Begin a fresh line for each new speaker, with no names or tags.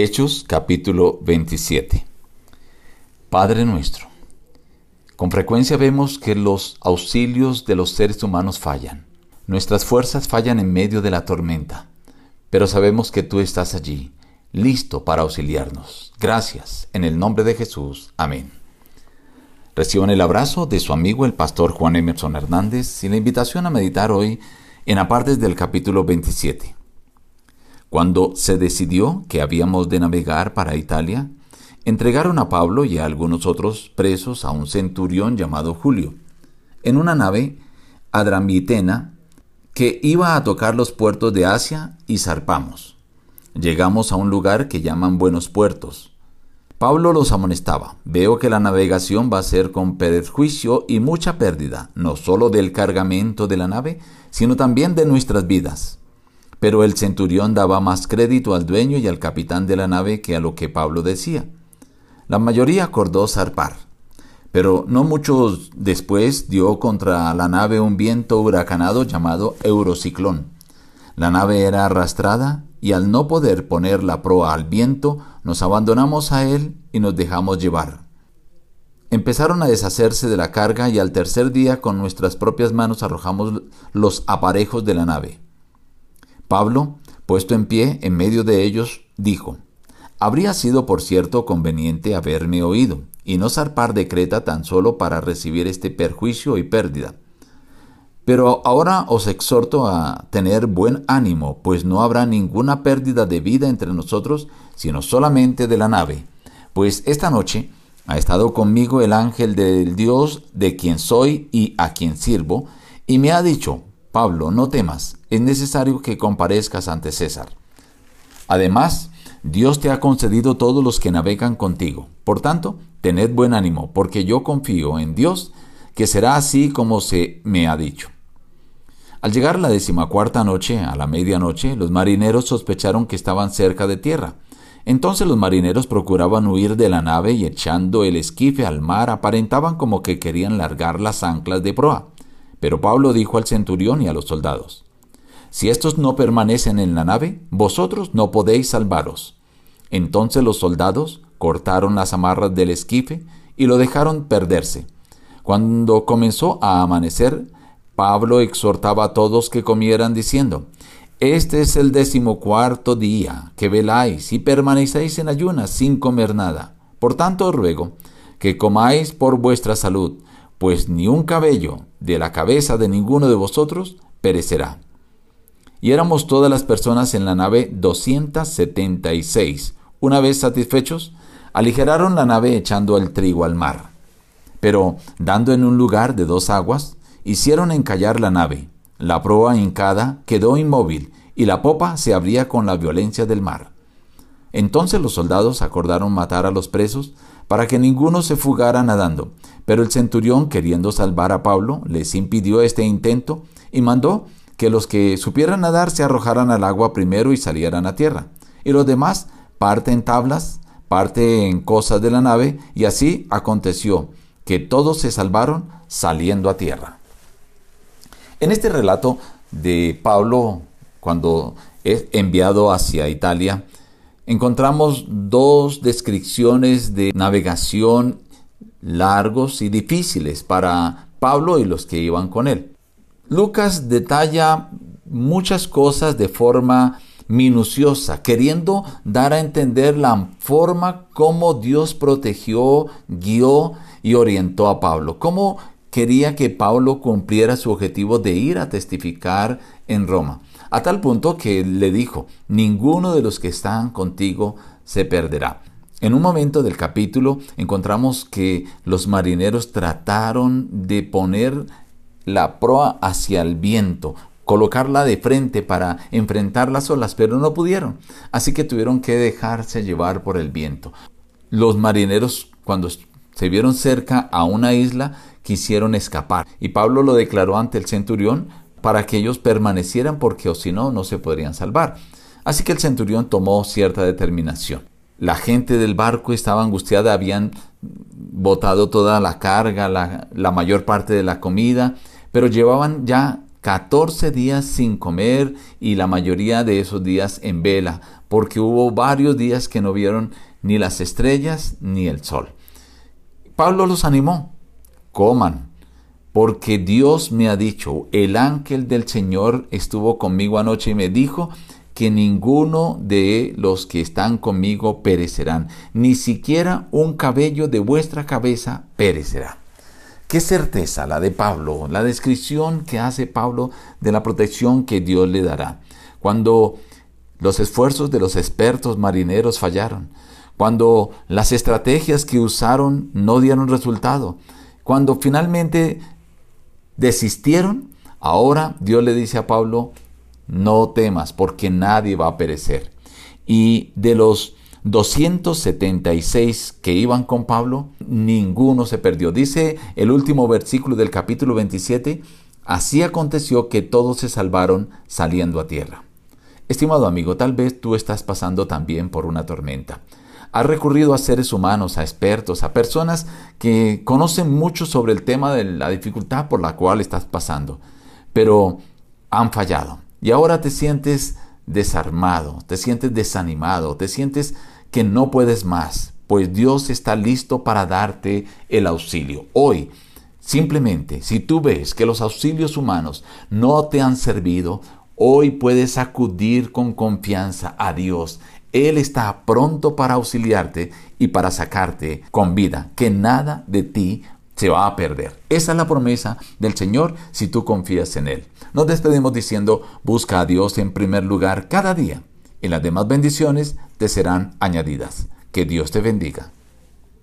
Hechos capítulo 27 Padre nuestro, con frecuencia vemos que los auxilios de los seres humanos fallan. Nuestras fuerzas fallan en medio de la tormenta, pero sabemos que tú estás allí, listo para auxiliarnos. Gracias, en el nombre de Jesús. Amén. Reciban el abrazo de su amigo el pastor Juan Emerson Hernández y la invitación a meditar hoy en apartes del capítulo 27. Cuando se decidió que habíamos de navegar para Italia, entregaron a Pablo y a algunos otros presos a un centurión llamado Julio, en una nave adramitena que iba a tocar los puertos de Asia y zarpamos. Llegamos a un lugar que llaman Buenos Puertos. Pablo los amonestaba, veo que la navegación va a ser con perjuicio y mucha pérdida, no solo del cargamento de la nave, sino también de nuestras vidas. Pero el centurión daba más crédito al dueño y al capitán de la nave que a lo que Pablo decía. La mayoría acordó zarpar, pero no mucho después dio contra la nave un viento huracanado llamado Eurociclón. La nave era arrastrada y al no poder poner la proa al viento, nos abandonamos a él y nos dejamos llevar. Empezaron a deshacerse de la carga y al tercer día con nuestras propias manos arrojamos los aparejos de la nave. Pablo, puesto en pie en medio de ellos, dijo, Habría sido, por cierto, conveniente haberme oído, y no zarpar de Creta tan solo para recibir este perjuicio y pérdida. Pero ahora os exhorto a tener buen ánimo, pues no habrá ninguna pérdida de vida entre nosotros, sino solamente de la nave. Pues esta noche ha estado conmigo el ángel del Dios de quien soy y a quien sirvo, y me ha dicho, Pablo, no temas, es necesario que comparezcas ante César. Además, Dios te ha concedido todos los que navegan contigo. Por tanto, tened buen ánimo, porque yo confío en Dios, que será así como se me ha dicho. Al llegar la decimacuarta noche, a la medianoche, los marineros sospecharon que estaban cerca de tierra. Entonces los marineros procuraban huir de la nave y echando el esquife al mar aparentaban como que querían largar las anclas de proa. Pero Pablo dijo al centurión y a los soldados, Si estos no permanecen en la nave, vosotros no podéis salvaros. Entonces los soldados cortaron las amarras del esquife y lo dejaron perderse. Cuando comenzó a amanecer, Pablo exhortaba a todos que comieran diciendo, Este es el decimocuarto día que veláis y permanecéis en ayunas sin comer nada. Por tanto os ruego que comáis por vuestra salud, pues ni un cabello de la cabeza de ninguno de vosotros perecerá. Y éramos todas las personas en la nave 276. Una vez satisfechos, aligeraron la nave echando el trigo al mar. Pero, dando en un lugar de dos aguas, hicieron encallar la nave. La proa hincada quedó inmóvil y la popa se abría con la violencia del mar. Entonces los soldados acordaron matar a los presos para que ninguno se fugara nadando. Pero el centurión, queriendo salvar a Pablo, les impidió este intento y mandó que los que supieran nadar se arrojaran al agua primero y salieran a tierra. Y los demás parte en tablas, parte en cosas de la nave, y así aconteció que todos se salvaron saliendo a tierra. En este relato de Pablo, cuando es enviado hacia Italia, encontramos dos descripciones de navegación largos y difíciles para Pablo y los que iban con él. Lucas detalla muchas cosas de forma minuciosa, queriendo dar a entender la forma como Dios protegió, guió y orientó a Pablo, cómo quería que Pablo cumpliera su objetivo de ir a testificar en Roma a tal punto que le dijo, ninguno de los que están contigo se perderá. En un momento del capítulo encontramos que los marineros trataron de poner la proa hacia el viento, colocarla de frente para enfrentar las olas, pero no pudieron. Así que tuvieron que dejarse llevar por el viento. Los marineros, cuando se vieron cerca a una isla, quisieron escapar. Y Pablo lo declaró ante el centurión para que ellos permanecieran porque o si no, no se podrían salvar. Así que el centurión tomó cierta determinación. La gente del barco estaba angustiada, habían botado toda la carga, la, la mayor parte de la comida, pero llevaban ya 14 días sin comer y la mayoría de esos días en vela, porque hubo varios días que no vieron ni las estrellas ni el sol. Pablo los animó, coman, porque Dios me ha dicho, el ángel del Señor estuvo conmigo anoche y me dijo que ninguno de los que están conmigo perecerán, ni siquiera un cabello de vuestra cabeza perecerá. Qué certeza la de Pablo, la descripción que hace Pablo de la protección que Dios le dará. Cuando los esfuerzos de los expertos marineros fallaron, cuando las estrategias que usaron no dieron resultado, cuando finalmente desistieron, ahora Dios le dice a Pablo, no temas porque nadie va a perecer. Y de los 276 que iban con Pablo, ninguno se perdió. Dice el último versículo del capítulo 27, así aconteció que todos se salvaron saliendo a tierra. Estimado amigo, tal vez tú estás pasando también por una tormenta. Has recurrido a seres humanos, a expertos, a personas que conocen mucho sobre el tema de la dificultad por la cual estás pasando, pero han fallado. Y ahora te sientes desarmado, te sientes desanimado, te sientes que no puedes más, pues Dios está listo para darte el auxilio. Hoy, simplemente, si tú ves que los auxilios humanos no te han servido, hoy puedes acudir con confianza a Dios. Él está pronto para auxiliarte y para sacarte con vida, que nada de ti se va a perder. Esa es la promesa del Señor si tú confías en Él. Nos despedimos diciendo, busca a Dios en primer lugar cada día y las demás bendiciones te serán añadidas. Que Dios te bendiga.